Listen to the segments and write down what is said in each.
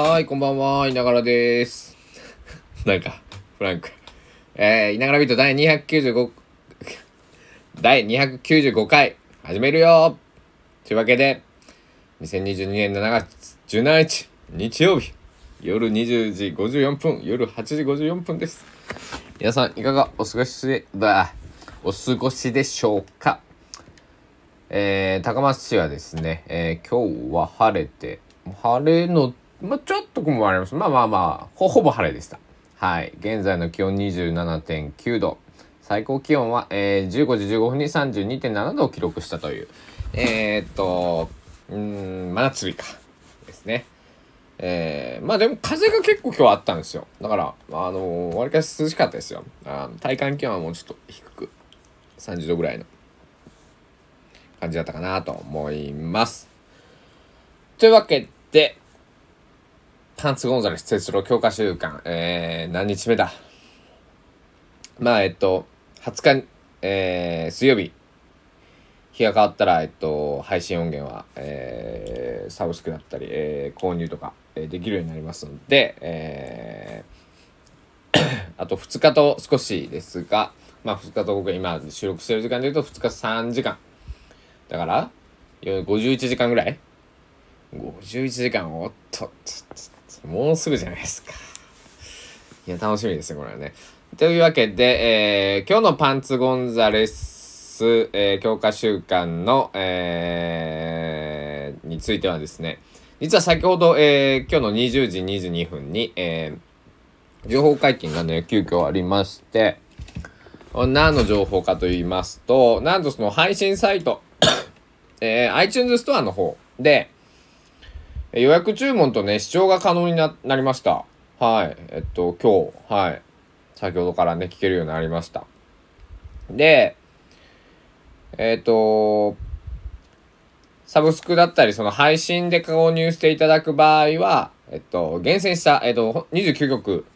はい、こんばんは、いながらです。なんか、フランク。えー、いながらビート第295、第295回、始めるよというわけで、2022年7月17日、日曜日、夜20時54分、夜8時54分です。皆さん、いかがお過ごしで、だ、お過ごしでしょうか？えー、高松市はですね、えー今日は晴れて、晴れの、まあ、ちょっと雲もあります。まあまあまあ、ほぼ晴れでした。はい。現在の気温27.9度。最高気温は、えー15時15分に32.7度を記録したという、えー、っと、うん、真夏日か。ですね。えー、まあでも風が結構今日あったんですよ。だから、あのー、わりかし涼しかったですよ。あ体感気温はもうちょっと低く、30度ぐらいの感じだったかなと思います。というわけで、パンツゴンザレス哲郎強化週間、えー、何日目だ？まあ、えっと、20日、えー、水曜日、日が変わったら、えっと、配信音源は、えー、サブスクだったり、えー、購入とか、えーできるようになりますので、えー あと2日と少しですが、まあ2日と僕今収録してる時間で言うと2日3時間。だから、51時間ぐらい ?51 時間、おっと、ちょっと。もうすぐじゃないですか。いや、楽しみですね、これはね。というわけで、えー今日のパンツゴンザレス、えー強化週間の、えーについてはですね、実は先ほど、えー今日の20時22分に、えー情報解禁がね、急遽ありまして、何の情報かと言いますと、なんとその配信サイト、えー iTunes ストアの方で、予約注文とね、視聴が可能にななりました。はい。えっと、今日、はい。先ほどからね、聞けるようになりました。で、えっと、サブスクだったり、その配信で購入していただく場合は、えっと、厳選した、えっと、29曲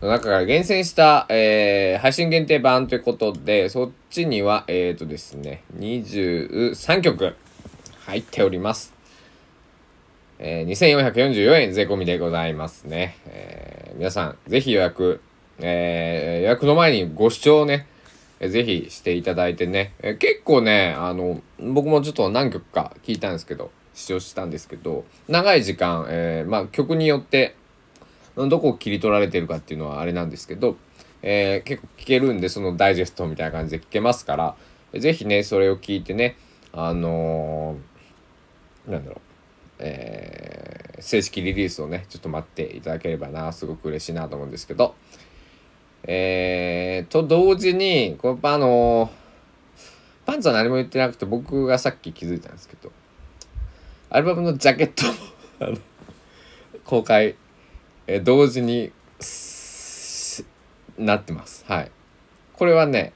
の中から厳選した、えー配信限定版ということで、そっちには、えっ、とですね、23曲入っております。えー、2444円税込みでございますね。えー皆さん、ぜひ予約、えー予約の前にご視聴ね、えーぜひしていただいてね、えー結構ね、あの、僕もちょっと何曲か聞いたんですけど、視聴したんですけど、長い時間、えーまあ曲によって、どこを切り取られてるかっていうのはあれなんですけど、えー結構聞けるんで、そのダイジェストみたいな感じで聞けますから、ぜひね、それを聞いてね、あのーなんだろう、えー正式リリースをね、ちょっと待っていただければな、すごく嬉しいなと思うんですけど、えー、と同時に、これあのーパンツは何も言ってなくて、僕がさっき気づいたんですけど、アルバムのジャケットも公開、えー同時になってます。はい。これはね、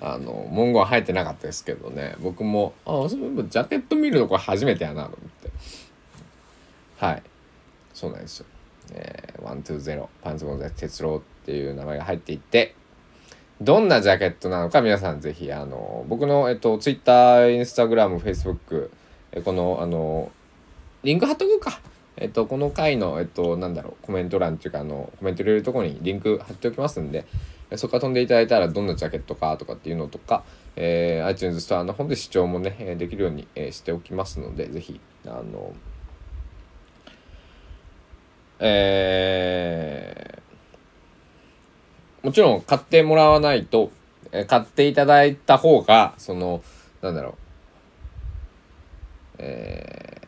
あの、文言は入ってなかったですけどね、僕も、あ、そういえばジャケット見るのこれ初めてやなと思って。はい。そうなんですよ。えー、120パンツゴンザ哲郎っていう名前が入っていて、どんなジャケットなのか皆さんぜひ、あの、僕の、えっと、Twitter、Instagram、Facebook、えこの、あの、リンク貼っとくか。えっと、この回の、えっと、なんだろう、コメント欄っていうか、あの、コメント入れるとこにリンク貼っておきますんで、そこから飛んでいただいたらどんなジャケットかとかっていうのとか、えー iTunes ストアの方で視聴もね、できるように、しておきますので、ぜひ、あの、えーもちろん買ってもらわないと、え買っていただいた方が、その、なんだろう、えー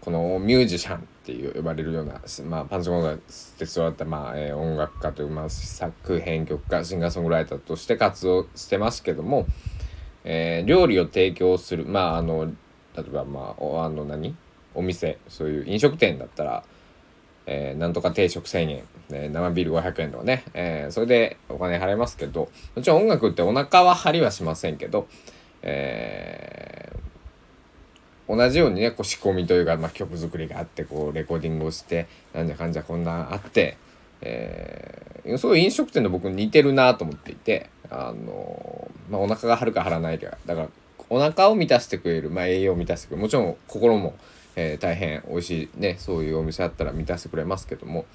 このミュージシャンっていう呼ばれるような、まあ、パンチコンが鉄道だった、まあえー音楽家という、まあ、作編曲家シンガーソングライターとして活動してますけども、えー料理を提供するまああの例えばまあおあの何？お店そういう飲食店だったら、えーなんとか定食1,000円、えー生ビール500円とかね、えーそれでお金払いますけどもちろん音楽ってお腹は張りはしませんけど、えー同じようにねこう仕込みというか、まあ、曲作りがあってこうレコーディングをしてなんじゃかんじゃこんなあって、えー、そういう飲食店の僕似てるなと思っていてあのーまあ、お腹が張るか張らないかだからお腹を満たしてくれる、まあ、栄養を満たしてくれるもちろん心もえー、大変美味しいねそういうお店あったら満たしてくれますけども、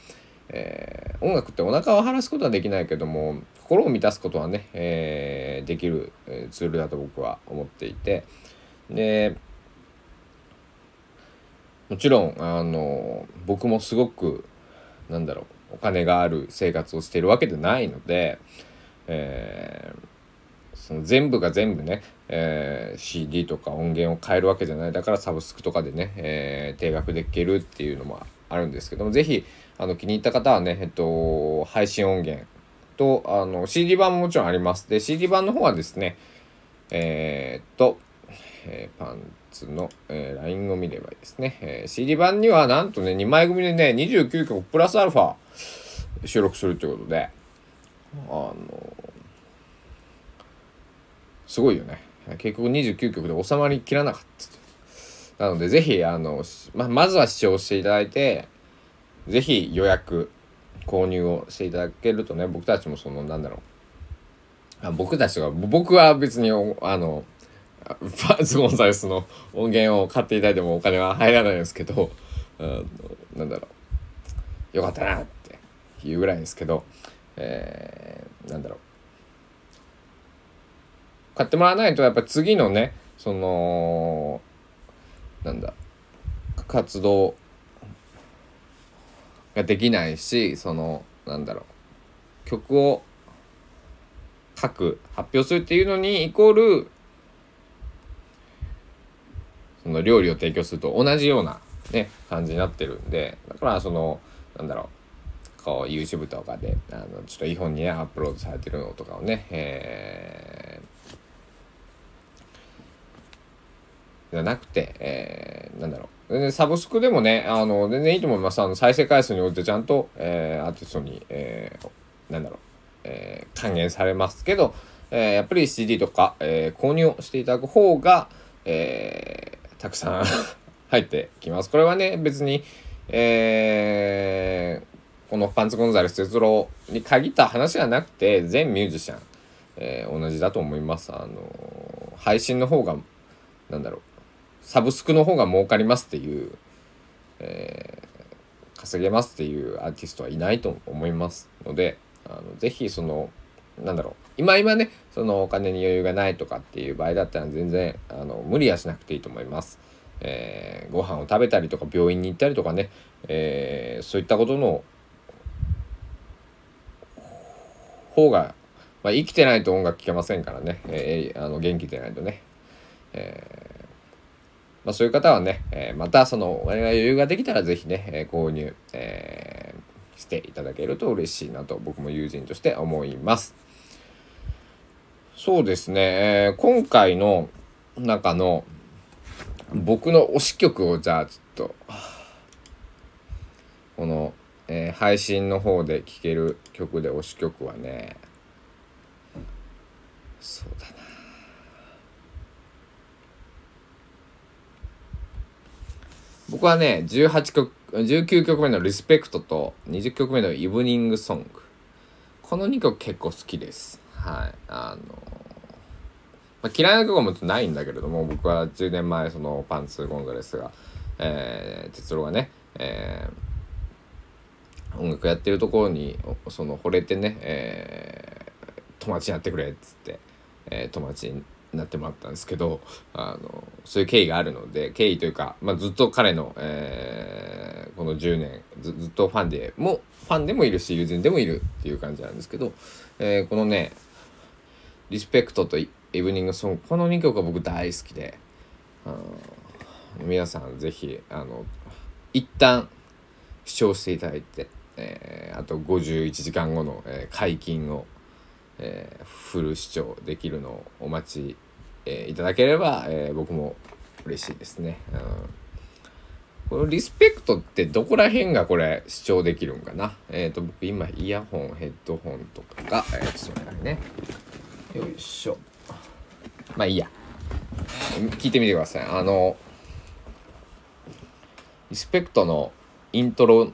えー、音楽ってお腹を晴らすことはできないけども心を満たすことはね、えー、できるツールだと僕は思っていてでもちろんあの僕もすごくなんだろうお金がある生活をしているわけでないので、えー、その全部が全部ね、えー、CD とか音源を変えるわけじゃない。だからサブスクとかでね、えー、定額で聴けるっていうのもあるんですけども是非あの気に入った方はね、えっと、配信音源とあの CD 版ももちろんあります。で CD 版の方はですねえー、っと、えー、パンツの、えー、LINE を見ればいいですね、えー、CD 版にはなんとね2枚組でね29曲プラスアルファ収録するということであのすごいよね。結局29曲で収まりきらなかったなのでぜひあのままずは視聴していただいてぜひ予約購入をしていただけるとね僕たちもそのなんだろう。あ僕たちは僕は別にあのパーツゴンザレスの音源を買っていただいてもお金は入らないんですけど、うん、なんだろう。よかったなっていうぐらいですけど、えー、なんだろう。買ってもらわないとやっぱ次のねそのなんだ活動ができないしそのなんだろう曲を書く発表するっていうのにイコールその料理を提供すると同じようなね感じになってるんでだからそのなんだろうこう YouTube とかであのちょっとイ本に、ね、アップロードされてるのとかをね、えー、じゃなくて、えー、なんだろうサブスクでもねあの全然いいと思いますあの再生回数においてちゃんと、えー、アーティストに、えー、なんだろう、えー、還元されますけど、えー、やっぱり CD とか、えー、購入していただく方が、えー、たくさん 入ってきます。これはね、別に、えー、このパンツゴンザレス哲郎に限った話じゃなくて、全ミュージシャン、えー、同じだと思います。あの配信の方が、なんだろう、サブスクの方が儲かりますっていう、えー、稼げますっていうアーティストはいないと思いますので、あのぜひその、なんだろう今今ねそのお金に余裕がないとかっていう場合だったら全然あの無理はしなくていいと思います。えー、ご飯を食べたりとか病院に行ったりとかね、えー、そういったことの方が、まあ、生きてないと音楽聴けませんからね、えー、あの元気でないとね、えーまあ、そういう方はね、えー、またそのお金が余裕ができたら是非ね、えー、購入、えー、していただけると嬉しいなと僕も友人として思います。そうですね、えー、今回の中の僕の推し曲をじゃあちょっとこの、えー、配信の方で聴ける曲で推し曲はねそうだな僕はね18曲19曲目の「リスペクト」と20曲目の「イブニングソング」この2曲結構好きです。はい。あのまあ、嫌いな曲もないんだけれども僕は10年前そのパンツ・ゴンザレスが、えー、哲郎がね、えー、音楽やってるところにその惚れてね、えー、友達になってくれっつって、えー、友達になってもらったんですけどあのそういう経緯があるので経緯というか、まあ、ずっと彼の、えー、この10年ずっとファンでもファンでもいるし友人でもいるっていう感じなんですけど、えー、このねリスペクトとイブニングソングこの2曲が僕大好きで皆さんぜひあの一旦視聴していただいて、えー、あと51時間後の、えー、解禁を、えー、フル視聴できるのをお待ち、えー、いただければ、えー、僕も嬉しいですね。うん。このリスペクトってどこら辺がこれ視聴できるんかな？えっ、ー、と僕今イヤホンヘッドホンとかが、えー、ちょっとね。よいしょ。まあいいや。聞いてみてください。あのリスペクトのイントロ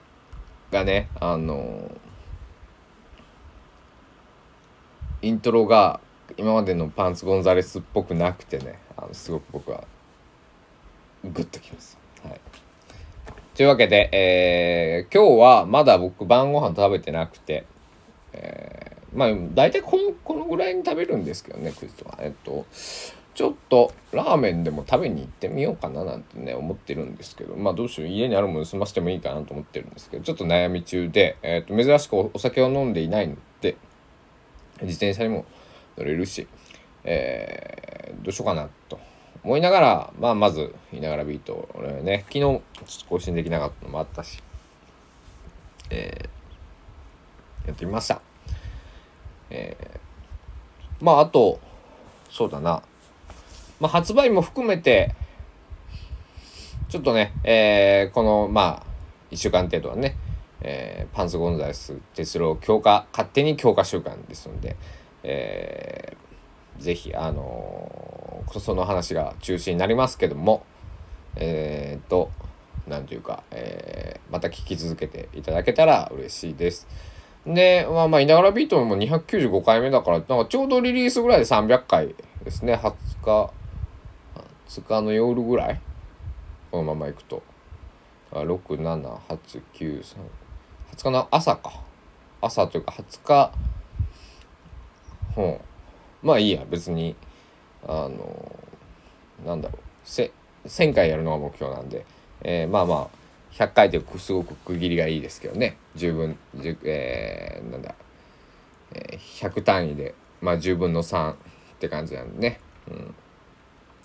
がねあのイントロが今までのパンツ・ゴンザレスっぽくなくてねあのすごく僕はグッときますはい。というわけで、えー、今日はまだ僕晩ご飯食べてなくて、えー、まあ大体このこのぐらいに食べるんですけどねクイズは。えっとちょっとラーメンでも食べに行ってみようかななんてね思ってるんですけどまあどうしよう家にあるもの済ませてもいいかなと思ってるんですけどちょっと悩み中で、えー、と珍しくお酒を飲んでいないので自転車にも乗れるし、えー、どうしようかなと思いながら、まあ、まず、いながらビート、俺ね、昨日、ちょっと更新できなかったのもあったし、えー、やってみました。えー、まあ、あと、そうだな、まあ、発売も含めて、ちょっとね、えー、この、まあ、1週間程度はね、えー、パンス・ゴンザレス哲郎強化勝手に強化週間ですので、えー、ぜひあのー、その話が中心になりますけどもえー、っと何ていうか、え、また聞き続けていただけたら嬉しいです。で、まあまあ、いながらビートも295回目だから、なんかちょうどリリースぐらいで300回ですね。20日、20日の夜ぐらいこのままいくと。6、7、8、9、3、20日の朝か。朝というか20日、ほう。まあいいや、別に、あの、なんだろう。せ1000回やるのが目標なんで、えー、まあまあ、100回ってすごく区切りがいいですけどね。十分、えー、なんだ、えー、100単位で、まあ10分の3って感じなんでね。うん。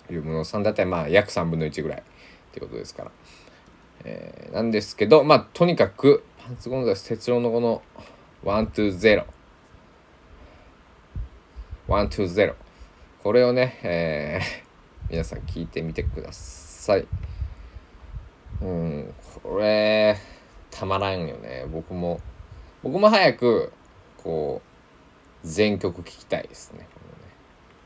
10分の3だったらまあ約3分の1ぐらいってことですから。えー、なんですけど、まあとにかく、パンツゴンザレス哲郎のこの120。120。これをね、えー、皆さん聞いてみてください。うん、これ、たまらんよね。僕も、僕も早く、こう、全曲聴きたいですね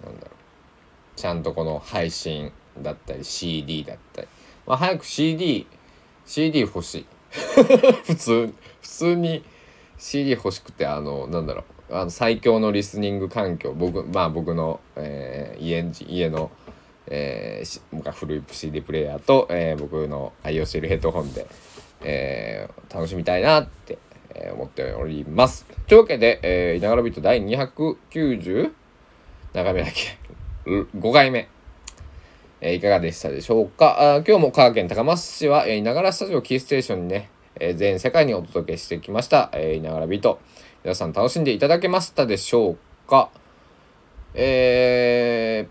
この。ねなんだろう。ちゃんとこの配信だったり CD だったり。まあ早く CD、CD 欲しい。普通普通に CD 欲しくてあのなんだろう。あの最強のリスニング環境。僕まあ僕の、えー、家家の、えー、古い CD プレイヤーと、えー、僕の愛用しているヘッドホンで、えー、楽しみたいなって、思っております。というわけで、えー、いながらビート第290長めだっけ？5回目。え、いかがでしたでしょうか？あ今日も香川県高松市は、え、いながらスタジオキーステーションにね、え、全世界にお届けしてきました、え、いながらビート。皆さん楽しんでいただけましたでしょうか？え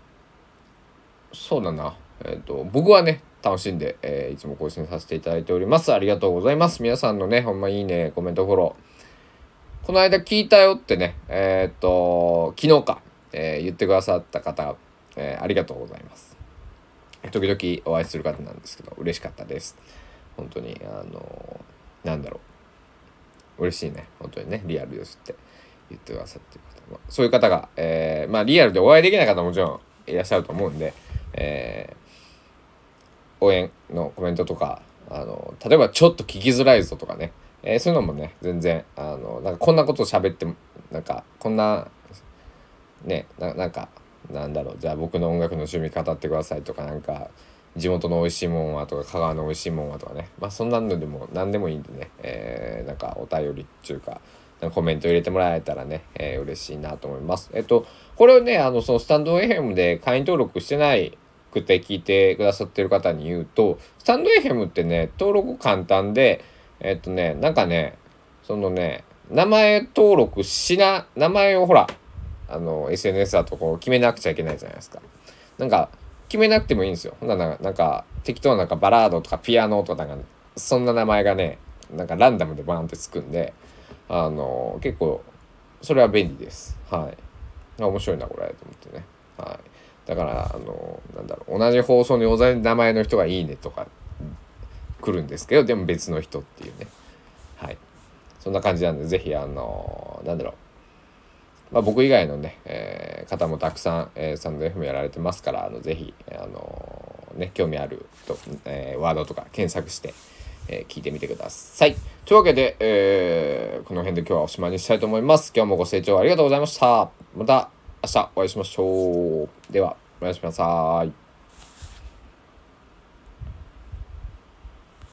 ー、そうだな。えっ、ー、と、僕はね、楽しんで、えー、いつも更新させていただいております。ありがとうございます。皆さんのね、ほんまいいね、コメントフォロー。この間聞いたよってね、えっ、ー、と、昨日か、え、言ってくださった方、え、ありがとうございます。時々お会いする方なんですけど嬉しかったです。本当にあのなんだろう。嬉しいね。本当にねリアルですって言ってくださってる方、まあ、そういう方が、えー、まあリアルでお会いできない方ももちろんいらっしゃると思うんで、えー、応援のコメントとかあの例えばちょっと聞きづらいぞとかね、えー、そういうのもね全然あのなんかこんなこと喋ってもなんかこんなねなんかなんだろうじゃあ僕の音楽の趣味語ってくださいとかなんか地元の美味しいもんはとか香川の美味しいもんはとかねまあそんなのでも何でもいいんでね、えー、なんかお便りっていうかコメント入れてもらえたらね、えー、嬉しいなと思います。えっとこれをねあのそのスタンド FM で会員登録してないくて聞いてくださってる方に言うとスタンド FM ってね登録簡単でえっとねなんかねそのね名前登録しな名前をほらあの SNS だとこう決めなくちゃいけないじゃないですか。なんか決めなくてもいいんですよ。ほんならなんか適当ななんかバラードとかピアノとかなんかそんな名前がねなんかランダムでバーンってつくんであの結構それは便利です。はい。面白いなこれと思ってね。はい。だからあのなんだろう同じ放送に同じ名前の人がいいねとか来るんですけどでも別の人っていうね。はい。そんな感じなんで是非あのなんだろうまあ、僕以外のね、えー、方もたくさん、えー、スタンド FM やられてますから、あのぜひ、あのー、ね、興味あると、えー、ワードとか検索して、えー、聞いてみてください。というわけで、えー、この辺で今日はおしまいにしたいと思います。今日もご清聴ありがとうございました。また明日お会いしましょう。では、おやすみなさい。